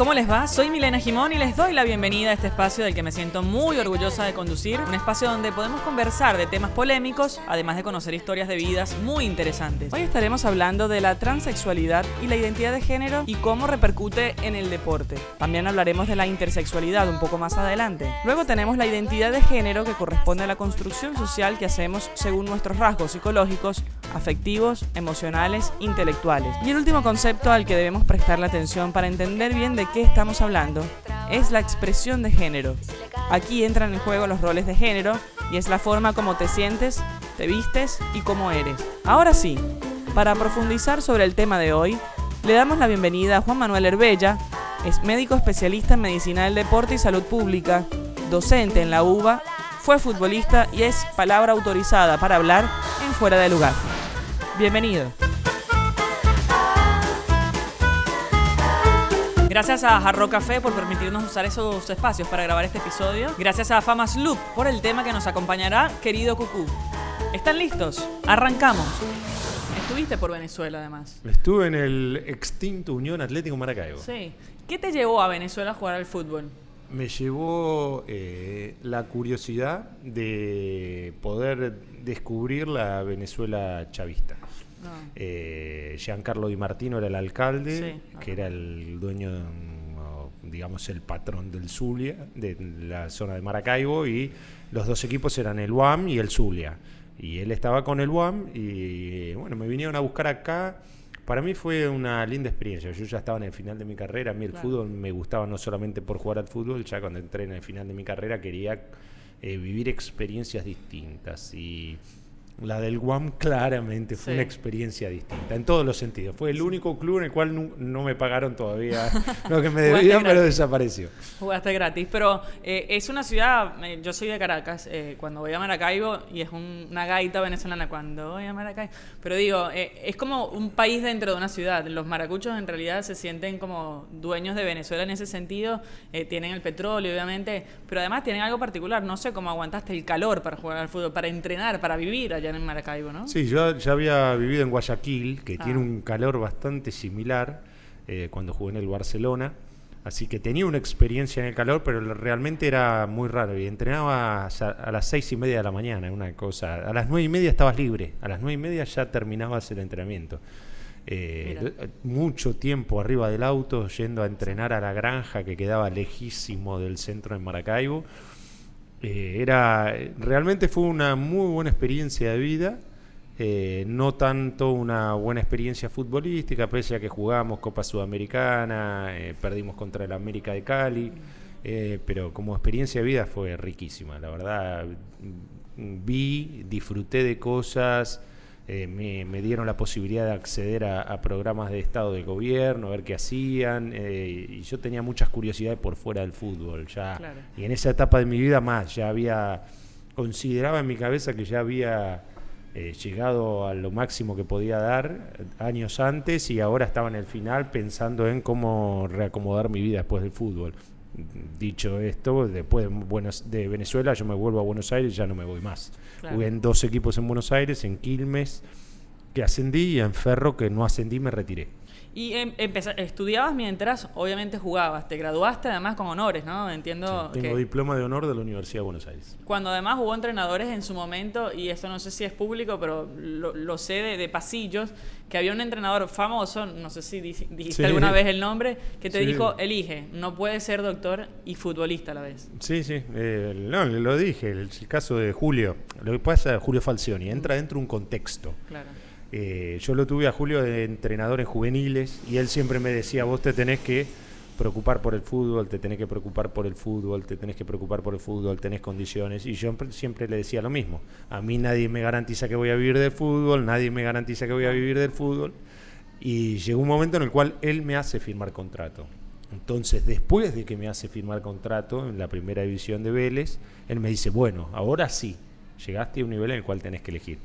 ¿cómo les va? Soy Milena Jimón y les doy la bienvenida a este espacio del que me siento muy orgullosa de conducir. Un espacio donde podemos conversar de temas polémicos, además de conocer historias de vidas muy interesantes. Hoy estaremos hablando de la transexualidad y la identidad de género y cómo repercute en el deporte. También hablaremos de la intersexualidad un poco más adelante. Luego tenemos la identidad de género que corresponde a la construcción social que hacemos según nuestros rasgos psicológicos, afectivos, emocionales, intelectuales. Y el último concepto al que debemos prestar la atención para entender bien de qué estamos hablando es la expresión de género. Aquí entran en juego los roles de género y es la forma como te sientes, te vistes y cómo eres. Ahora sí, para profundizar sobre el tema de hoy, le damos la bienvenida a Juan Manuel Herbella, es médico especialista en medicina del deporte y salud pública, docente en la UBA, fue futbolista y es palabra autorizada para hablar en fuera de lugar. Bienvenido. Gracias a Jarro Café por permitirnos usar esos espacios para grabar este episodio. Gracias a Famas Loop por el tema que nos acompañará, querido Cucú. ¿Están listos? Arrancamos. Estuviste por Venezuela, además. Estuve en el extinto Unión Atlético Maracaibo. Sí. ¿Qué te llevó a Venezuela a jugar al fútbol? Me llevó eh, la curiosidad de poder descubrir la Venezuela chavista. Eh, Giancarlo Di Martino era el alcalde, que era el dueño, digamos, el patrón del Zulia, de la zona de Maracaibo, y los dos equipos eran el UAM y el Zulia. Y él estaba con el UAM y bueno, me vinieron a buscar acá. Para mí fue una linda experiencia. Yo ya estaba en el final de mi carrera. A mí el fútbol me gustaba no solamente por jugar al fútbol, ya cuando entré en el final de mi carrera quería eh, vivir experiencias distintas. Y la del Guam claramente fue una experiencia distinta, en todos los sentidos. Fue el único club en el cual no, me pagaron todavía lo que me debían, pero desapareció. Jugaste gratis, pero eh, es una ciudad, eh, yo soy de Caracas, eh, cuando voy a Maracaibo, y es una gaita venezolana cuando voy a Maracaibo, pero digo, es como un país dentro de una ciudad. Los maracuchos en realidad se sienten como dueños de Venezuela en ese sentido, tienen el petróleo obviamente, pero además tienen algo particular, no sé cómo aguantaste el calor para jugar al fútbol, para entrenar, para vivir allá en Maracaibo, ¿no? Sí, yo ya había vivido en Guayaquil, que tiene ah. un calor bastante similar eh, cuando jugué en el Barcelona. Así que tenía una experiencia en el calor, pero realmente era muy raro. Y entrenaba a las seis y media de la mañana, una cosa. A las nueve y media estabas libre. A las nueve y media ya terminabas el entrenamiento. Eh, mucho tiempo arriba del auto, yendo a entrenar a la granja que quedaba lejísimo del centro de Maracaibo. Eh, era, realmente fue una muy buena experiencia de vida, eh, no tanto una buena experiencia futbolística, pese a que jugamos Copa Sudamericana, eh, perdimos contra el América de Cali, pero como experiencia de vida fue riquísima, la verdad. Vi, disfruté de cosas, eh, me, dieron la posibilidad de acceder a, programas de estado de gobierno, a ver qué hacían, eh, y yo tenía muchas curiosidades por fuera del fútbol, ya, y en esa etapa de mi vida más, ya había, consideraba en mi cabeza que ya había eh, llegado a lo máximo que podía dar años antes y ahora estaba en el final pensando en cómo reacomodar mi vida después del fútbol. Dicho esto, después de, de Venezuela yo me vuelvo a Buenos Aires y ya no me voy más. Jugué en dos equipos en Buenos Aires, en Quilmes, que ascendí, y en Ferro, que no ascendí, me retiré. Y em, estudiabas mientras, obviamente, jugabas. Te graduaste además con honores, ¿no? Entiendo. tengo diploma de honor de la Universidad de Buenos Aires. Cuando además hubo entrenadores en su momento, y esto no sé si es público, pero lo, sé de, pasillos, que había un entrenador famoso, no sé si dijiste alguna vez el nombre, que te dijo: elige, no puedes ser doctor y futbolista a la vez. Sí, sí. Eh, no, lo dije. El, el, caso de Julio. Lo que pasa es Julio Falcioni. Entra dentro de un contexto. Claro eh, yo lo tuve a Julio de entrenador en juveniles y él siempre me decía, vos te tenés que preocupar por el fútbol, te tenés que preocupar por el fútbol, te tenés que preocupar por el fútbol, tenés condiciones. Y yo siempre le decía lo mismo. A mí nadie me garantiza que voy a vivir del fútbol, nadie me garantiza que voy a vivir del fútbol. Y llegó un momento en el cual él me hace firmar contrato. Entonces, después de que me hace firmar contrato en la primera división de Vélez, él me dice, bueno, ahora sí, llegaste a un nivel en el cual tenés que elegir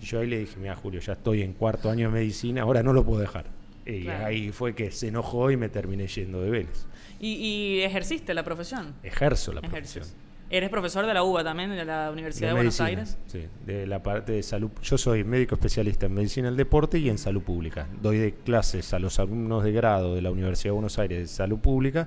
yo ahí le dije, mira Julio, ya estoy en cuarto año de medicina, ahora no lo puedo dejar. Y ahí fue que se enojó y me terminé yendo de Vélez. ¿Y, ejerciste la profesión? Ejerzo la profesión. Eres profesor de la UBA también, de la Universidad de, Buenos Aires. Sí, de la parte de salud. Yo soy médico especialista en medicina del deporte y en salud pública. Doy de clases a los alumnos de grado de la Universidad de Buenos Aires de salud pública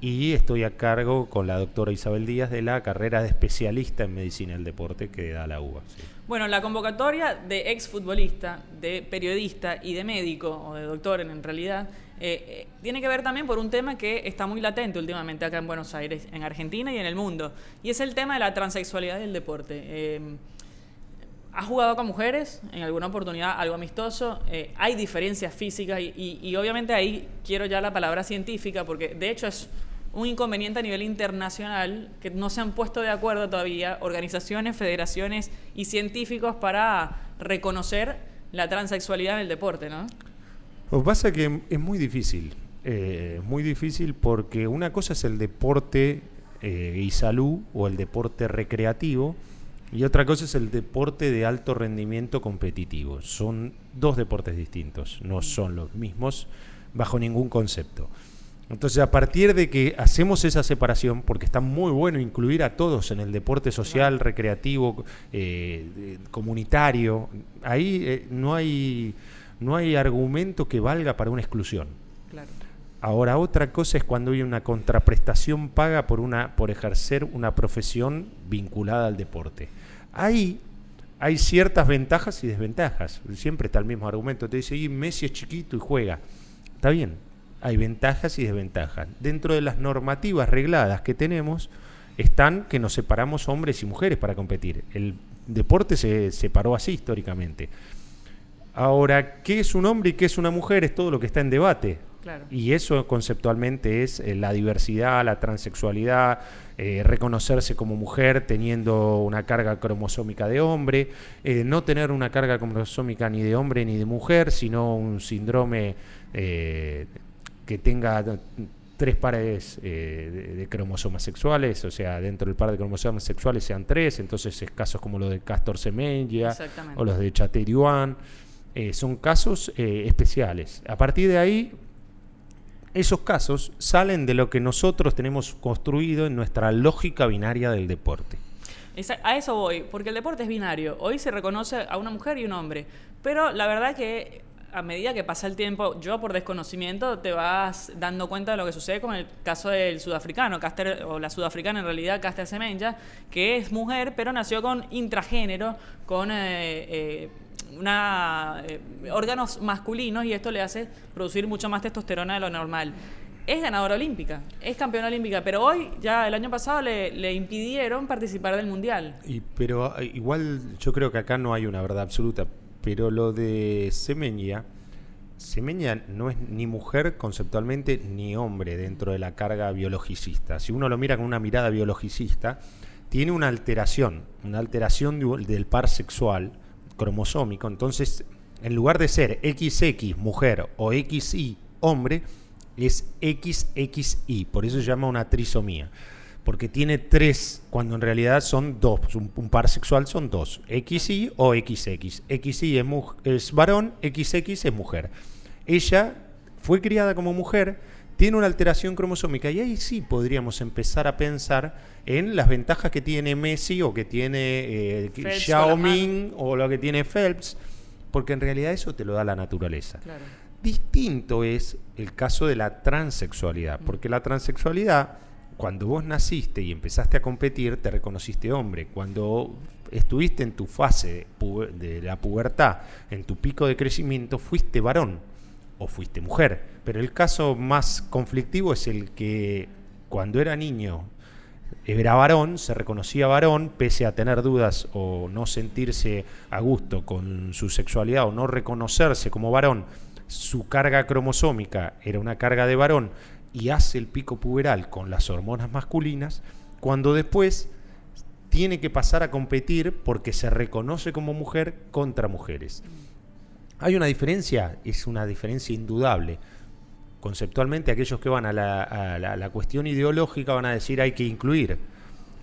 y estoy a cargo con la doctora Isabel Díaz de la carrera de especialista en medicina del deporte que da la UBA. Bueno, la convocatoria de exfutbolista, de periodista y de médico, o de doctor en realidad, eh, eh, tiene que ver también por un tema que está muy latente últimamente acá en Buenos Aires, en Argentina y en el mundo, y es el tema de la transexualidad del deporte. Eh, ¿Has jugado con mujeres en alguna oportunidad algo amistoso? hay diferencias físicas y, obviamente ahí quiero ya la palabra científica porque de hecho es un inconveniente a nivel internacional que no se han puesto de acuerdo todavía organizaciones, federaciones y científicos para reconocer la transexualidad en el deporte, ¿no? Lo que pasa es que es muy difícil, eh, muy difícil porque una cosa es el deporte eh, y salud o el deporte recreativo y otra cosa es el deporte de alto rendimiento competitivo. Son dos deportes distintos, no son los mismos bajo ningún concepto. Entonces, a partir de que hacemos esa separación, porque está muy bueno incluir a todos en el deporte social, recreativo, eh, comunitario, ahí eh, no, hay, no hay argumento que valga para una exclusión. Ahora, otra cosa es cuando hay una contraprestación paga por, una, por ejercer una profesión vinculada al deporte. Ahí hay ciertas ventajas y desventajas. Siempre está el mismo argumento. Te dice, y Messi es chiquito y juega. Está bien, hay ventajas y desventajas. Dentro de las normativas regladas que tenemos están que nos separamos hombres y mujeres para competir. El deporte se separó así históricamente. Ahora, ¿qué es un hombre y qué es una mujer? Es todo lo que está en debate. Y eso conceptualmente es eh, la diversidad, la transexualidad, eh, reconocerse como mujer teniendo una carga cromosómica de hombre, eh, no tener una carga cromosómica ni de hombre ni de mujer, sino un síndrome que tenga tres pares eh, de, cromosomas sexuales, o sea, dentro del par de cromosomas sexuales sean tres, entonces es casos como los de Castor Semenya o los de Chateaubriand, eh, son casos eh, especiales. A partir de ahí, esos casos salen de lo que nosotros tenemos construido en nuestra lógica binaria del deporte. A eso voy, porque el deporte es binario. Hoy se reconoce a una mujer y un hombre, pero la verdad que a medida que pasa el tiempo, yo por desconocimiento te vas dando cuenta de lo que sucede con el caso del sudafricano, Caster, o la sudafricana en realidad, Caster Semenya, que es mujer, pero nació con intragénero, con eh, eh, una, eh, órganos masculinos y esto le hace producir mucho más testosterona de lo normal. Es ganadora olímpica, es campeona olímpica, pero hoy, ya el año pasado, le, le impidieron participar del mundial. Y, pero igual yo creo que acá no hay una verdad absoluta pero lo de Semenya, Semenya no es ni mujer conceptualmente ni hombre dentro de la carga biologicista. Si uno lo mira con una mirada biologicista, tiene una alteración, una alteración del par sexual cromosómico. Entonces, en lugar de ser XX mujer o XY hombre, es XXY. Por eso se llama una trisomía porque tiene tres, cuando en realidad son dos, un, par sexual son dos, XY o XX. XY es, es varón, XX es mujer. Ella fue criada como mujer, tiene una alteración cromosómica y ahí sí podríamos empezar a pensar en las ventajas que tiene Messi o que tiene eh, Xiaoming o lo que tiene Phelps, porque en realidad eso te lo da la naturaleza. Distinto es el caso de la transexualidad, porque la transexualidad cuando vos naciste y empezaste a competir, te reconociste hombre. Cuando estuviste en tu fase de la pubertad, en tu pico de crecimiento, fuiste varón o fuiste mujer. Pero el caso más conflictivo es el que cuando era niño era varón, se reconocía varón, pese a tener dudas o no sentirse a gusto con su sexualidad o no reconocerse como varón, su carga cromosómica era una carga de varón y hace el pico puberal con las hormonas masculinas, cuando después tiene que pasar a competir porque se reconoce como mujer contra mujeres. Hay una diferencia, es una diferencia indudable. Conceptualmente aquellos que van a la, cuestión ideológica van a decir hay que incluir.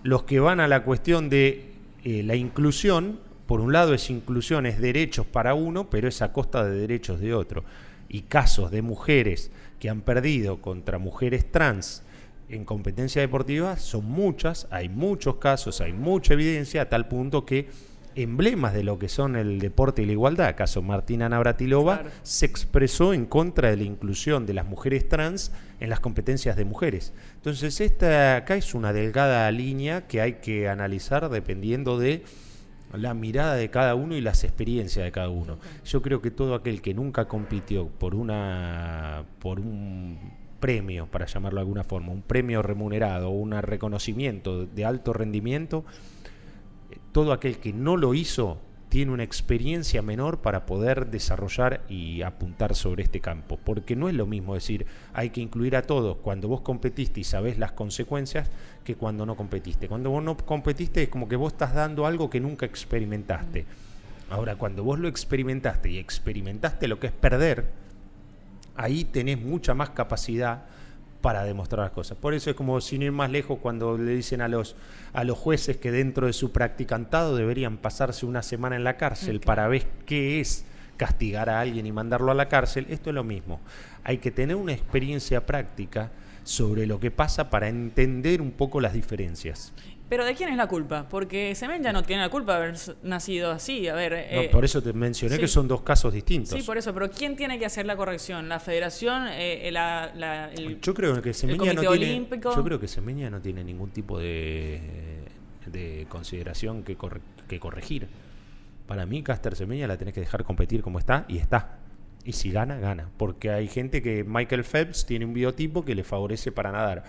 Los que van a la cuestión de eh, la inclusión, por un lado es inclusión, es derechos para uno, pero es a costa de derechos de otro. Y casos de mujeres que han perdido contra mujeres trans en competencia deportiva son muchas, hay muchos casos, hay mucha evidencia, a tal punto que emblemas de lo que son el deporte y la igualdad, acaso Martina Navratilova, se expresó en contra de la inclusión de las mujeres trans en las competencias de mujeres. Entonces, esta acá es una delgada línea que hay que analizar dependiendo de la mirada de cada uno y las experiencias de cada uno. Yo creo que todo aquel que nunca compitió por una por un premio, para llamarlo de alguna forma, un premio remunerado, un reconocimiento de alto rendimiento, todo aquel que no lo hizo tiene una experiencia menor para poder desarrollar y apuntar sobre este campo. Porque no es lo mismo decir, hay que incluir a todos cuando vos competiste y sabés las consecuencias que cuando no competiste. Cuando vos no competiste es como que vos estás dando algo que nunca experimentaste. Ahora, cuando vos lo experimentaste y experimentaste lo que es perder, ahí tenés mucha más capacidad para demostrar las cosas. Por eso es como sin ir más lejos cuando le dicen a los, a los jueces que dentro de su practicantado deberían pasarse una semana en la cárcel para ver qué es castigar a alguien y mandarlo a la cárcel. Esto es lo mismo. Hay que tener una experiencia práctica sobre lo que pasa para entender un poco las diferencias. Pero ¿de quién es la culpa? Porque Semen ya no tiene la culpa de haber nacido así. A ver, eh, por eso te mencioné que son dos casos distintos. Sí, por eso. Pero ¿quién tiene que hacer la corrección? ¿La federación? Eh, la, yo creo que Semeña no tiene, Yo creo que Semeña no tiene ningún tipo de, de consideración que, que corregir. Para mí, Caster Semeña la tenés que dejar competir como está y está. Y si gana, gana. Porque hay gente que Michael Phelps tiene un biotipo que le favorece para nadar.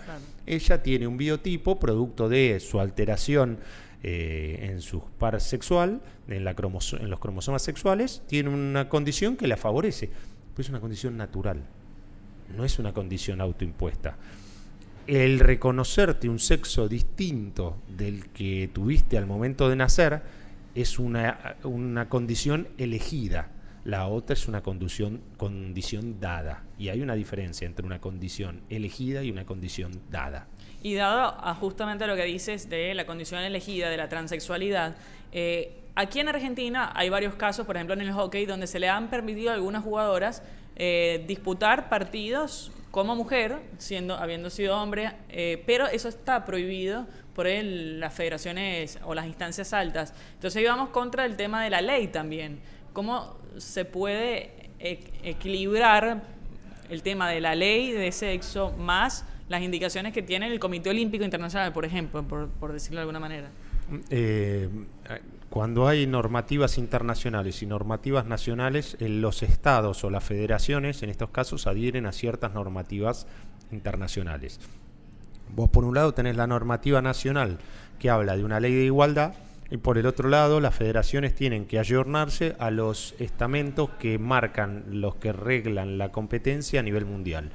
Ella tiene un biotipo producto de su alteración eh, en su par sexual, en, la en los cromosomas sexuales, tiene una condición que la favorece. Pero es una condición natural. No es una condición autoimpuesta. El reconocerte un sexo distinto del que tuviste al momento de nacer es una, una condición elegida la otra es una condición, dada. Y hay una diferencia entre una condición elegida y una condición dada. Y dado a justamente lo que dices de la condición elegida, de la transexualidad, eh, aquí en Argentina hay varios casos, por ejemplo en el hockey, donde se le han permitido a algunas jugadoras eh, disputar partidos como mujer, siendo, habiendo sido hombre, eh, pero eso está prohibido por las federaciones o las instancias altas. Entonces íbamos contra el tema de la ley también. ¿Cómo se puede equilibrar el tema de la ley de sexo más las indicaciones que tiene el Comité Olímpico Internacional, por ejemplo, por, decirlo de alguna manera? Eh, cuando hay normativas internacionales y normativas nacionales, los estados o las federaciones, en estos casos, adhieren a ciertas normativas internacionales. Vos por un lado tenés la normativa nacional que habla de una ley de igualdad y por el otro lado, las federaciones tienen que ayornarse a los estamentos que marcan los que reglan la competencia a nivel mundial.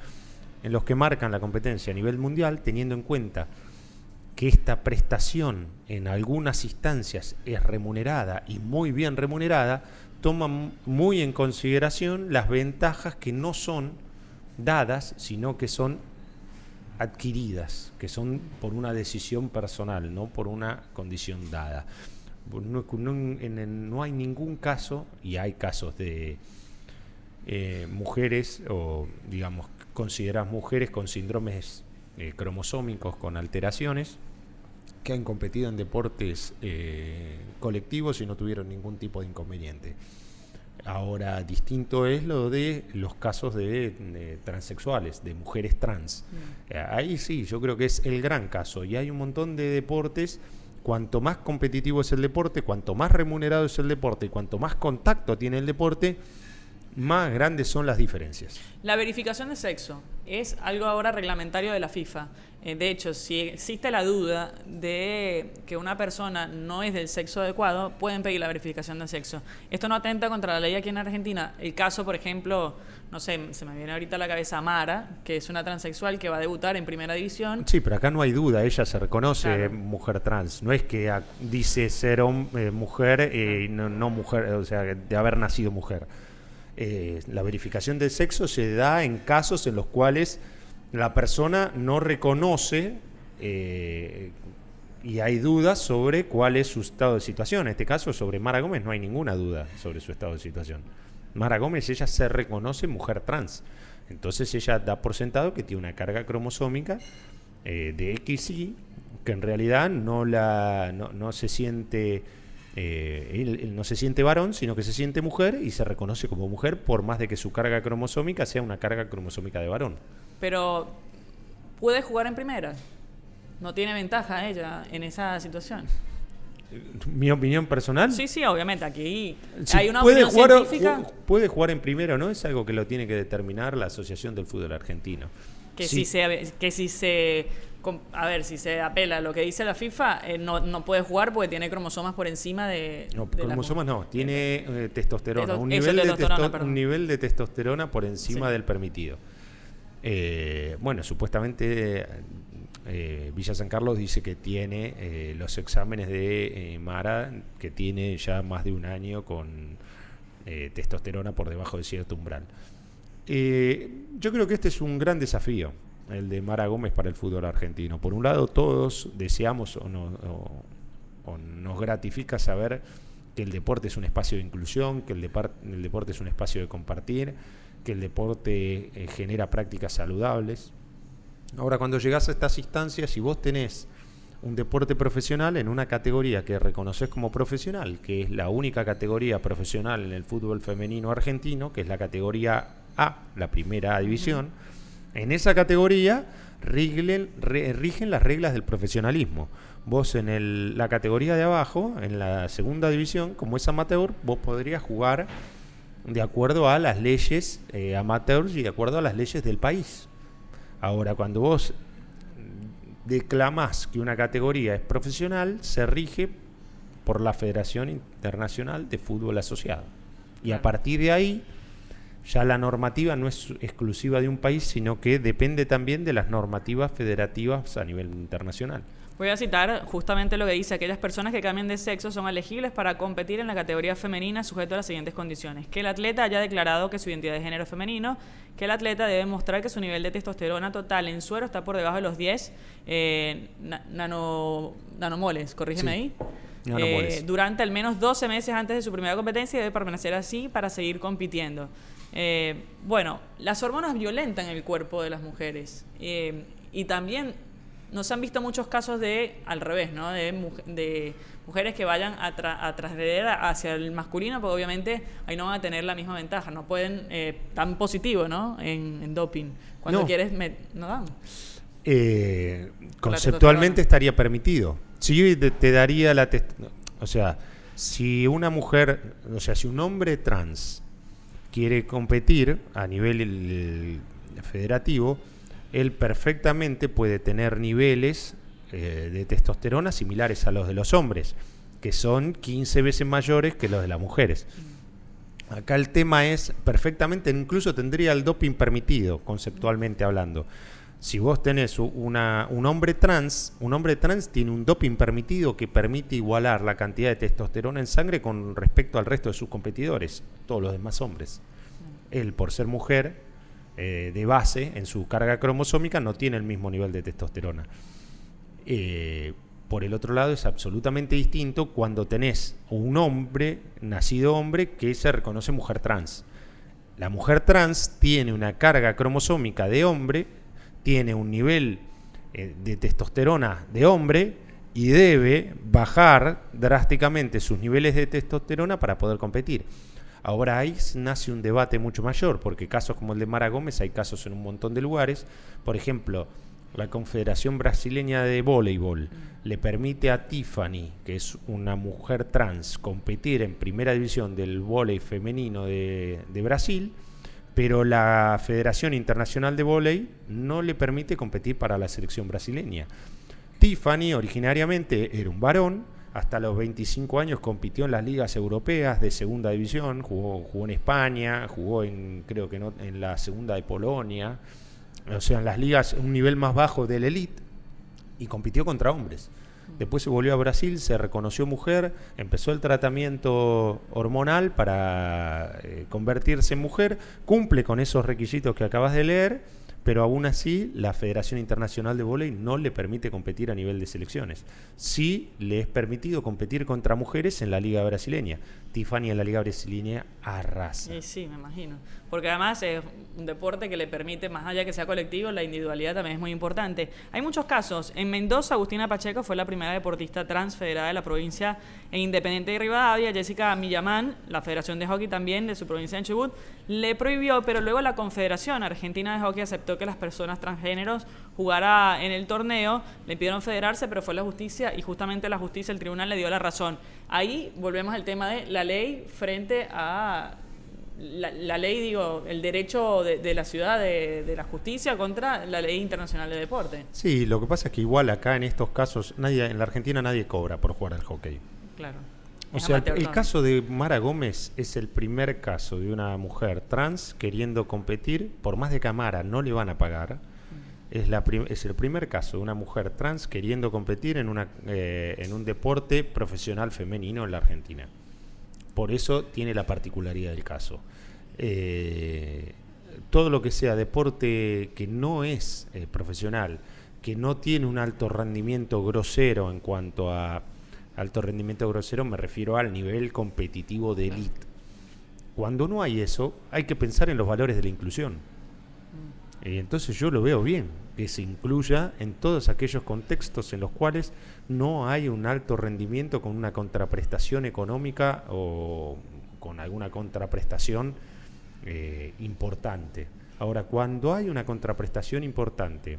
En los que marcan la competencia a nivel mundial, teniendo en cuenta que esta prestación en algunas instancias es remunerada y muy bien remunerada, toman muy en consideración las ventajas que no son dadas, sino que son adquiridas, que son por una decisión personal, no por una condición dada. No, hay ningún caso, y hay casos de eh, mujeres, o digamos, consideradas mujeres con síndromes eh, cromosómicos, con alteraciones, que han competido en deportes eh, colectivos y no tuvieron ningún tipo de inconveniente. Ahora, distinto es lo de los casos de, transexuales, de mujeres trans. Mm. Eh, ahí sí, yo creo que es el gran caso. Y hay un montón de deportes. Cuanto más competitivo es el deporte, cuanto más remunerado es el deporte y cuanto más contacto tiene el deporte, más grandes son las diferencias. La verificación de sexo es algo ahora reglamentario de la FIFA. Eh, de hecho, si existe la duda de que una persona no es del sexo adecuado, pueden pedir la verificación de sexo. Esto no atenta contra la ley aquí en Argentina. El caso, por ejemplo, no sé, se me viene ahorita a la cabeza Mara, que es una transexual que va a debutar en primera división. Sí, pero acá no hay duda, ella se reconoce mujer trans. No es que dice ser eh, mujer y no, mujer, o sea, de haber nacido mujer. Eh, la verificación del sexo se da en casos en los cuales la persona no reconoce eh, y hay dudas sobre cuál es su estado de situación. En este caso, sobre Mara Gómez no hay ninguna duda sobre su estado de situación. Mara Gómez, ella se reconoce mujer trans. Entonces ella da por sentado que tiene una carga cromosómica eh, de XY que en realidad no, la, no, se siente... Eh, no se siente varón, sino que se siente mujer y se reconoce como mujer por más de que su carga cromosómica sea una carga cromosómica de varón. Pero puede jugar en primera. No tiene ventaja ella en esa situación. ¿Mi opinión personal? Sí, sí, obviamente. Aquí hay una puede opinión jugar, científica. Puede jugar en primera, ¿no? Es algo que lo tiene que determinar la Asociación del Fútbol Argentino. Que si se, que si se a ver, si se apela a lo que dice la FIFA, eh, no, no, puede jugar porque tiene cromosomas por encima de. No, cromosomas no, tiene eh, testosterona, un, nivel de un nivel de testosterona por encima del permitido. Eh, bueno, supuestamente Villa San Carlos dice que tiene los exámenes de Mara, que tiene ya más de un año con testosterona por debajo de cierto umbral. yo creo que este es un gran desafío el de Mara Gómez para el fútbol argentino. Por un lado, todos deseamos o, nos gratifica saber que el deporte es un espacio de inclusión, que el, deporte es un espacio de compartir, que el deporte eh, genera prácticas saludables. Ahora, cuando llegas a estas instancias y vos tenés un deporte profesional en una categoría que reconoces como profesional, que es la única categoría profesional en el fútbol femenino argentino, que es la categoría A, la primera división, en esa categoría rigen, las reglas del profesionalismo. Vos en la categoría de abajo, en la segunda división, como es amateur, vos podrías jugar de acuerdo a las leyes eh, amateurs y de acuerdo a las leyes del país. Ahora, cuando vos declamás que una categoría es profesional, se rige por la Federación Internacional de Fútbol Asociado. Y a partir de ahí ya la normativa no es exclusiva de un país, sino que depende también de las normativas federativas a nivel internacional. Voy a citar justamente lo que dice, aquellas personas que cambien de sexo son elegibles para competir en la categoría femenina sujeto a las siguientes condiciones. Que el atleta haya declarado que su identidad de género es femenino, que el atleta debe mostrar que su nivel de testosterona total en suero está por debajo de los 10 eh, nanomoles, corrígeme ahí. Eh, durante al menos 12 meses antes de su primera competencia debe permanecer así para seguir compitiendo. Eh, bueno, las hormonas violentan el cuerpo de las mujeres eh, y también nos han visto muchos casos de, al revés, ¿no? de, mujeres que vayan a, tra hacia el masculino, porque obviamente ahí no van a tener la misma ventaja, no pueden, eh, tan positivo ¿no? en, doping. Cuando quieres, no dan. conceptualmente estaría permitido. Sí, te, daría la... O sea, si una mujer, o sea, si un hombre trans quiere competir a nivel federativo, él perfectamente puede tener niveles eh, de testosterona similares a los de los hombres, que son 15 veces mayores que los de las mujeres. Acá el tema es, perfectamente, incluso tendría el doping permitido, conceptualmente hablando. Si vos tenés un hombre trans, un hombre trans tiene un doping permitido que permite igualar la cantidad de testosterona en sangre con respecto al resto de sus competidores, todos los demás hombres. Él, por ser mujer, eh, de base, en su carga cromosómica, no tiene el mismo nivel de testosterona. Eh, por el otro lado, es absolutamente distinto cuando tenés un hombre, nacido hombre, que se reconoce mujer trans. La mujer trans tiene una carga cromosómica de hombre tiene un nivel eh, de testosterona de hombre y debe bajar drásticamente sus niveles de testosterona para poder competir. Ahora ahí nace un debate mucho mayor, porque casos como el de Mara Gómez hay casos en un montón de lugares. Por ejemplo, la Confederación Brasileña de Voleibol le permite a Tiffany, que es una mujer trans, competir en primera división del voleibol femenino de, de Brasil pero la Federación Internacional de Voley no le permite competir para la selección brasileña. Tiffany originariamente era un varón, hasta los 25 años compitió en las ligas europeas de segunda división, jugó, jugó en España, jugó en creo que no, en la segunda de Polonia, o sea, en las ligas un nivel más bajo del elite y compitió contra hombres. Después se volvió a Brasil, se reconoció mujer, empezó el tratamiento hormonal para eh, convertirse en mujer, cumple con esos requisitos que acabas de leer, pero aún así la Federación Internacional de Voley no le permite competir a nivel de selecciones. Sí le es permitido competir contra mujeres en la Liga Brasileña. Tiffany en la Liga Brasileña arrasa. Sí, sí, me imagino. Porque además es un deporte que le permite, más allá que sea colectivo, la individualidad también es muy importante. Hay muchos casos. En Mendoza, Agustina Pacheco fue la primera deportista transfederada de la provincia en Independiente de Rivadavia. Jessica Millamán, la Federación de Hockey también de su provincia en Chubut, le prohibió, pero luego la Confederación Argentina de Hockey aceptó que las personas transgéneros jugara en el torneo, le pidieron federarse, pero fue la justicia y justamente la justicia, el tribunal le dio la razón. Ahí volvemos al tema de la ley frente a la, ley, digo, el derecho de, la ciudad de, la justicia contra la ley internacional de deporte. Sí, lo que pasa es que igual acá en estos casos, nadie, en la Argentina nadie cobra por jugar al hockey. Claro. O sea, el, caso de Mara Gómez es el primer caso de una mujer trans queriendo competir, por más de que a Mara no le van a pagar. Es, la es el primer caso de una mujer trans queriendo competir en, una, eh, en un deporte profesional femenino en la Argentina. Por eso tiene la particularidad del caso. Eh, todo lo que sea deporte que no es eh, profesional, que no tiene un alto rendimiento grosero en cuanto a alto rendimiento grosero me refiero al nivel competitivo de élite. Cuando no hay eso, hay que pensar en los valores de la inclusión. Y entonces yo lo veo bien, que se incluya en todos aquellos contextos en los cuales no hay un alto rendimiento con una contraprestación económica o con alguna contraprestación eh, importante. Ahora, cuando hay una contraprestación importante eh,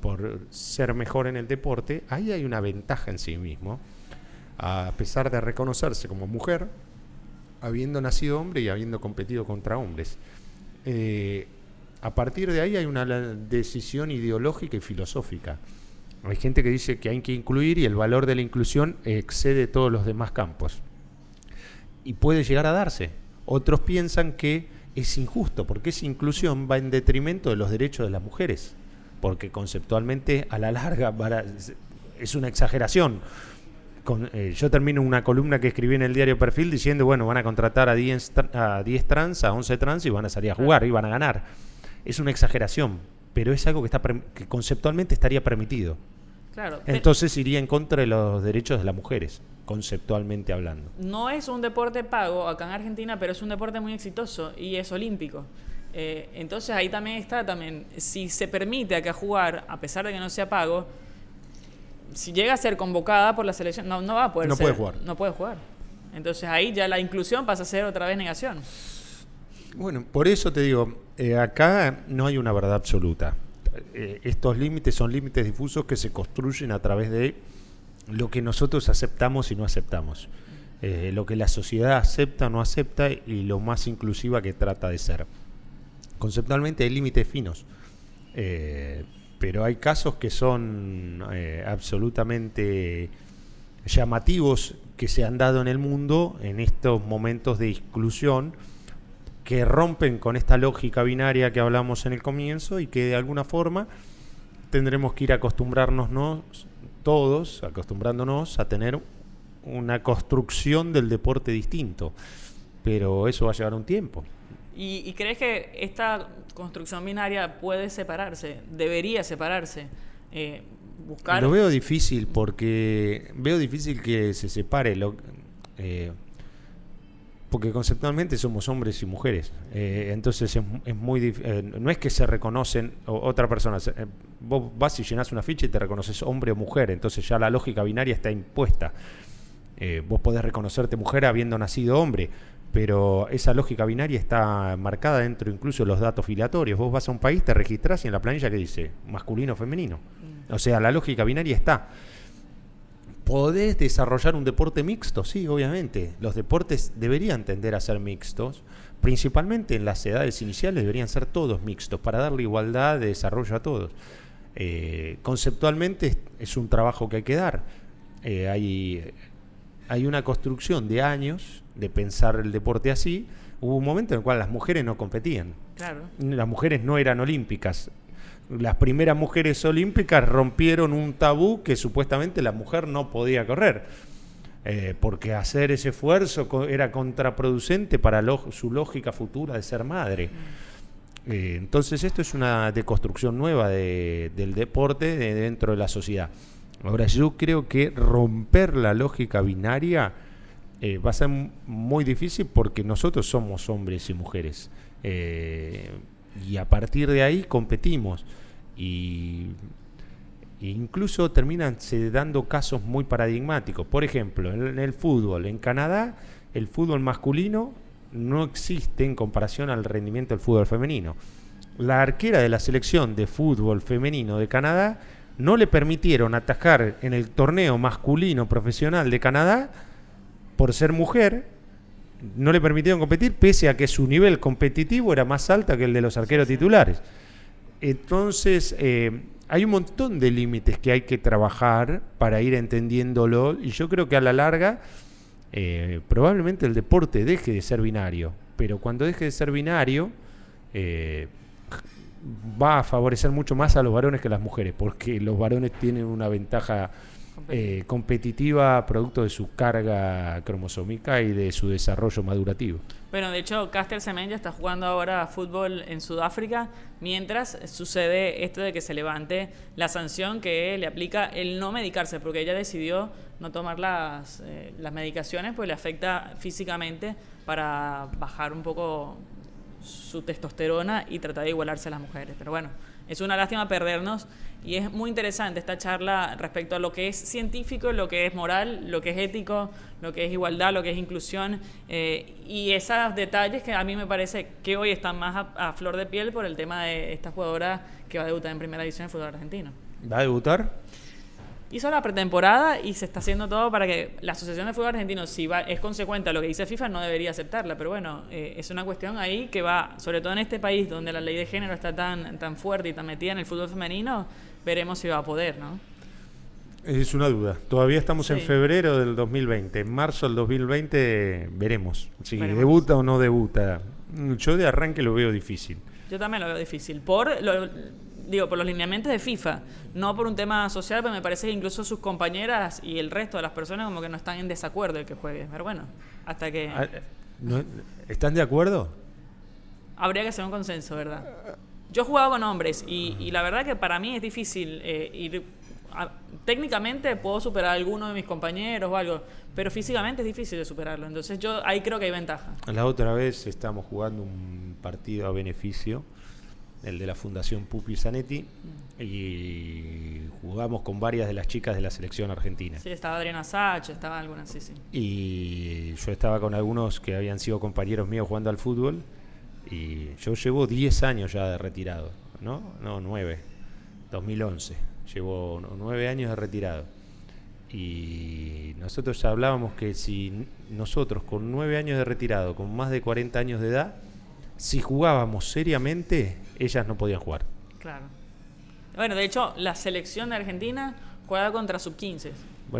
por ser mejor en el deporte, ahí hay una ventaja en sí mismo a pesar de reconocerse como mujer, habiendo nacido hombre y habiendo competido contra hombres. Eh, a partir de ahí hay una decisión ideológica y filosófica. Hay gente que dice que hay que incluir y el valor de la inclusión excede todos los demás campos. Y puede llegar a darse. Otros piensan que es injusto, porque esa inclusión va en detrimento de los derechos de las mujeres, porque conceptualmente a la larga es una exageración eh, yo termino una columna que escribí en el diario Perfil diciendo, bueno, van a contratar a 10, a 10 trans, a 11 trans y van a salir a jugar y van a ganar. Es una exageración, pero es algo que, está que conceptualmente estaría permitido. Claro, Entonces iría en contra de los derechos de las mujeres, conceptualmente hablando. No es un deporte pago acá en Argentina, pero es un deporte muy exitoso y es olímpico. Eh, entonces ahí también está también, si se permite acá jugar, a pesar de que no sea pago, si llega a ser convocada por la selección, no, no va a poder no puede jugar. No puede jugar. Entonces ahí ya la inclusión pasa a ser otra vez negación. Bueno, por eso te digo, eh, acá no hay una verdad absoluta. Eh, estos límites son límites difusos que se construyen a través de lo que nosotros aceptamos y no aceptamos. Eh, lo que la sociedad acepta o no acepta y lo más inclusiva que trata de ser. Conceptualmente hay límites finos pero hay casos que son absolutamente llamativos que se han dado en el mundo en estos momentos de exclusión que rompen con esta lógica binaria que hablamos en el comienzo y que de alguna forma tendremos que ir acostumbrarnos todos, acostumbrándonos a tener una construcción del deporte distinto. Pero eso va a llevar un tiempo. ¿Y, crees que esta construcción binaria puede separarse? ¿Debería separarse? Eh, buscar... Lo veo difícil porque veo difícil que se separe. Lo, eh, porque conceptualmente somos hombres y mujeres. Eh, entonces es, muy no es que se reconocen otra persona. vos vas y llenas una ficha y te reconoces hombre o mujer. Entonces ya la lógica binaria está impuesta. vos podés reconocerte mujer habiendo nacido hombre pero esa lógica binaria está marcada dentro incluso de los datos filiatorios. Vos vas a un país, te registrás y en la planilla que dice masculino o femenino. Mm. O sea, la lógica binaria está. ¿Podés desarrollar un deporte mixto? Sí, obviamente. Los deportes deberían tender a ser mixtos. Principalmente en las edades iniciales deberían ser todos mixtos para darle igualdad de desarrollo a todos. Eh, conceptualmente es un trabajo que hay que dar. Eh, hay, hay una construcción de años de pensar el deporte así, hubo un momento en el cual las mujeres no competían. Las mujeres no eran olímpicas. Las primeras mujeres olímpicas rompieron un tabú que supuestamente la mujer no podía correr. Eh, porque hacer ese esfuerzo era contraproducente para su lógica futura de ser madre. Eh, entonces esto es una deconstrucción nueva del deporte dentro de la sociedad. Ahora yo creo que romper la lógica binaria eh, va a ser muy difícil porque nosotros somos hombres y mujeres. Y a partir de ahí competimos. Y incluso terminan dando casos muy paradigmáticos. Por ejemplo, en el fútbol, en Canadá, el fútbol masculino no existe en comparación al rendimiento del fútbol femenino. La arquera de la selección de fútbol femenino de Canadá no le permitieron atajar en el torneo masculino profesional de Canadá por ser mujer, no le permitieron competir pese a que su nivel competitivo era más alto que el de los arqueros titulares. Entonces, eh, hay un montón de límites que hay que trabajar para ir entendiéndolo y yo creo que a la larga eh, probablemente el deporte deje de ser binario, pero cuando deje de ser binario eh, va a favorecer mucho más a los varones que a las mujeres, porque los varones tienen una ventaja eh, competitiva producto de su carga cromosómica y de su desarrollo madurativo. Bueno, de hecho, Caster Semenya está jugando ahora fútbol en Sudáfrica, mientras sucede esto de que se levante la sanción que le aplica el no medicarse, porque ella decidió no tomar las, eh, las medicaciones, pues le afecta físicamente para bajar un poco su testosterona y tratar de igualarse a las mujeres. Pero bueno, es una lástima perdernos y es muy interesante esta charla respecto a lo que es científico, lo que es moral, lo que es ético, lo que es igualdad, lo que es inclusión eh, y esos detalles que a mí me parece que hoy están más a, flor de piel por el tema de esta jugadora que va a debutar en primera división de fútbol argentino. ¿Va a debutar? Hizo la pretemporada y se está haciendo todo para que la Asociación de Fútbol Argentino, si va, es consecuente a lo que dice FIFA, no debería aceptarla. Pero bueno, eh, es una cuestión ahí que va, sobre todo en este país donde la ley de género está tan, tan fuerte y tan metida en el fútbol femenino, veremos si va a poder, ¿no? Es una duda. Todavía estamos en febrero del 2020. En marzo del 2020 veremos si debuta o no debuta. Yo de arranque lo veo difícil. Yo también lo veo difícil. Por lo, digo, por los lineamientos de FIFA, no por un tema social, pero me parece que incluso sus compañeras y el resto de las personas como que no están en desacuerdo de que juegue. Pero bueno, hasta que... Ah, ¿Están de acuerdo? Habría que hacer un consenso, ¿verdad? Yo he jugado con hombres y, la verdad que para mí es difícil eh, ir... técnicamente puedo superar a alguno de mis compañeros o algo, pero físicamente es difícil de superarlo. Entonces yo ahí creo que hay ventaja. La otra vez estamos jugando un partido a beneficio el de la Fundación Pupi Zanetti, y jugamos con varias de las chicas de la selección argentina. Sí, estaba Adriana Sacha, estaba algunas, sí, sí. Y yo estaba con algunos que habían sido compañeros míos jugando al fútbol, y yo llevo 10 años ya de retirado, ¿no? No, 9, 2011, llevo 9 años de retirado. Y nosotros ya hablábamos que si nosotros con 9 años de retirado, con más de 40 años de edad, si jugábamos seriamente, ellas no podían jugar. Claro. Bueno, de hecho, la selección de Argentina juega contra sub-15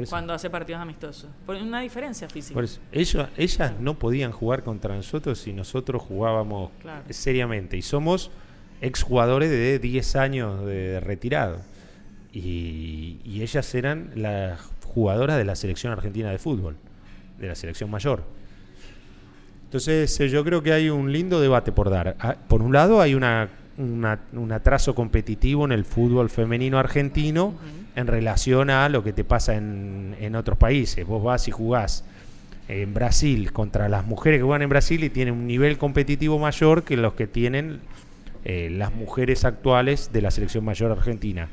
cuando hace partidos amistosos. Por una diferencia física. ellos, ellas no podían jugar contra nosotros si nosotros jugábamos seriamente. Y somos exjugadores de 10 años de retirado. Y, y ellas eran las jugadoras de la selección argentina de fútbol, de la selección mayor. Entonces eh, yo creo que hay un lindo debate por dar. Ah, por un lado hay una, un atraso competitivo en el fútbol femenino argentino en relación a lo que te pasa en, en, otros países. Vos vas y jugás en Brasil contra las mujeres que juegan en Brasil y tienen un nivel competitivo mayor que los que tienen eh, las mujeres actuales de la selección mayor argentina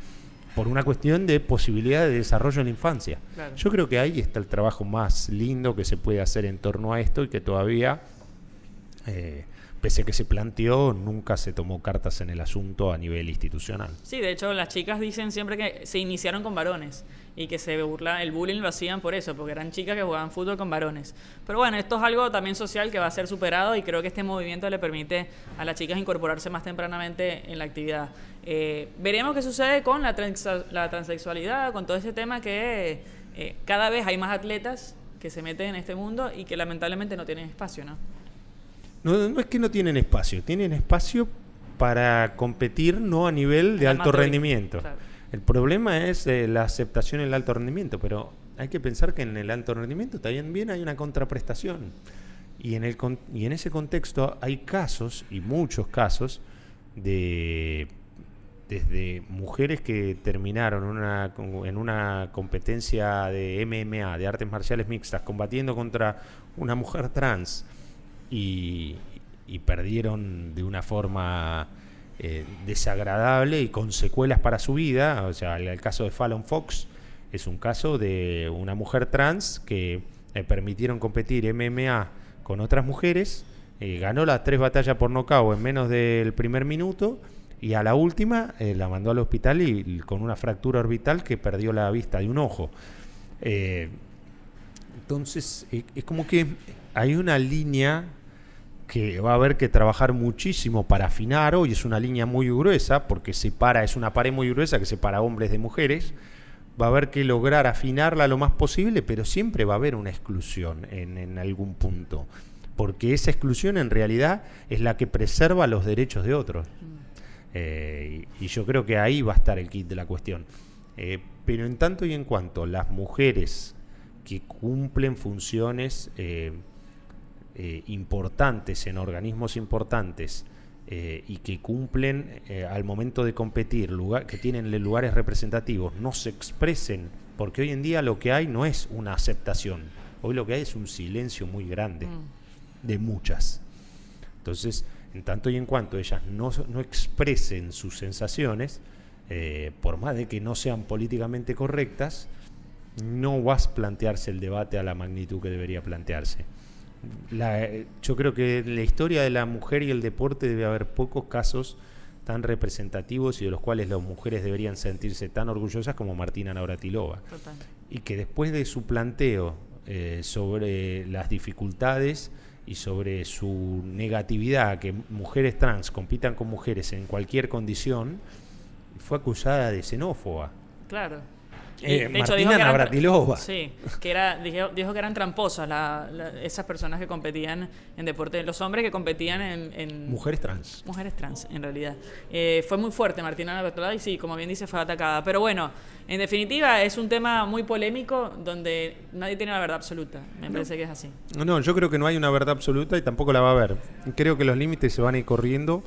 por una cuestión de posibilidad de desarrollo en la infancia. Yo creo que ahí está el trabajo más lindo que se puede hacer en torno a esto y que todavía, eh, pese a que se planteó, nunca se tomó cartas en el asunto a nivel institucional. Sí, de hecho las chicas dicen siempre que se iniciaron con varones y que se burla, el bullying lo hacían por eso, porque eran chicas que jugaban fútbol con varones. Pero bueno, esto es algo también social que va a ser superado y creo que este movimiento le permite a las chicas incorporarse más tempranamente en la actividad. Eh, veremos qué sucede con la, la transexualidad, con todo ese tema que eh, cada vez hay más atletas que se meten en este mundo y que lamentablemente no tienen espacio, ¿no? No, no es que no tienen espacio, tienen espacio para competir no a nivel de alto rendimiento. El problema es eh, la aceptación en el alto rendimiento, pero hay que pensar que en el alto rendimiento también hay una contraprestación. Y en, el, y en ese contexto hay casos, y muchos casos, de desde mujeres que terminaron una, en una competencia de MMA, de artes marciales mixtas, combatiendo contra una mujer trans y, perdieron de una forma eh, desagradable y con secuelas para su vida. O sea, el, caso de Fallon Fox es un caso de una mujer trans que le permitieron competir MMA con otras mujeres, eh, ganó las tres batallas por nocaut en menos del primer minuto y a la última eh, la mandó al hospital y, con una fractura orbital que perdió la vista de un ojo. Eh, entonces, eh, es como que hay una línea que va a haber que trabajar muchísimo para afinar hoy. Es una línea muy gruesa porque separa, es una pared muy gruesa que separa hombres de mujeres. Va a haber que lograr afinarla lo más posible, pero siempre va a haber una exclusión en, algún punto. Porque esa exclusión en realidad es la que preserva los derechos de otros. Eh, y, yo creo que ahí va a estar el kit de la cuestión. Eh, pero en tanto y en cuanto las mujeres que cumplen funciones eh, importantes en organismos importantes y que cumplen al momento de competir, lugar, que tienen lugares representativos, no se expresen, porque hoy en día lo que hay no es una aceptación, hoy lo que hay es un silencio muy grande mm. de muchas. Entonces, en tanto y en cuanto ellas no, expresen sus sensaciones, eh, por más de que no sean políticamente correctas, no vas a plantearse el debate a la magnitud que debería plantearse. Yo creo que en la historia de la mujer y el deporte debe haber pocos casos tan representativos y de los cuales las mujeres deberían sentirse tan orgullosas como Martina Navratilova. Y que después de su planteo eh, sobre las dificultades y sobre su negatividad a que mujeres trans compitan con mujeres en cualquier condición, fue acusada de xenófoba. Claro. Eh, Martina Navratilova. Sí, que era, dijo, que eran tramposas esas personas que competían en deporte, los hombres que competían en... mujeres trans. Mujeres trans, en realidad. Eh, fue muy fuerte Martina Navratilova y sí, como bien dice, fue atacada. Pero bueno, en definitiva es un tema muy polémico donde nadie tiene la verdad absoluta. Me parece que es así. No, yo creo que no hay una verdad absoluta y tampoco la va a haber. Creo que los límites se van a ir corriendo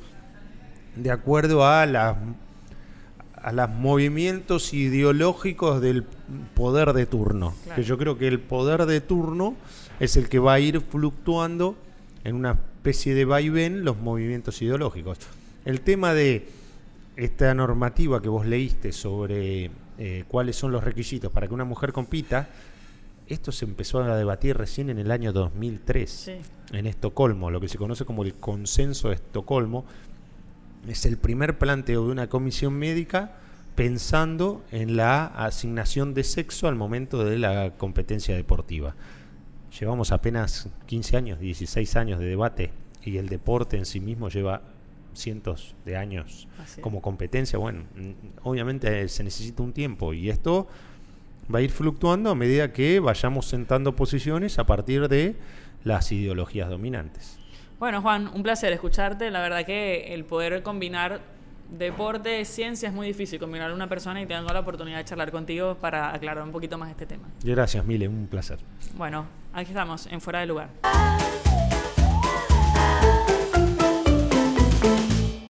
de acuerdo a las a los movimientos ideológicos del poder de turno. Que yo creo que el poder de turno es el que va a ir fluctuando en una especie de vaivén los movimientos ideológicos. El tema de esta normativa que vos leíste sobre eh, cuáles son los requisitos para que una mujer compita, esto se empezó a debatir recién en el año 2003, en Estocolmo, lo que se conoce como el consenso de Estocolmo, es el primer planteo de una comisión médica pensando en la asignación de sexo al momento de la competencia deportiva. Llevamos apenas 15 años, 16 años de debate y el deporte en sí mismo lleva cientos de años como competencia. Bueno, obviamente se necesita un tiempo y esto va a ir fluctuando a medida que vayamos sentando posiciones a partir de las ideologías dominantes. Bueno, Juan, un placer escucharte. La verdad que el poder combinar deporte, ciencia es muy difícil. Combinar a una persona y tengo la oportunidad de charlar contigo para aclarar un poquito más este tema. Gracias, Mile, un placer. Bueno, aquí estamos, en Fuera de Lugar.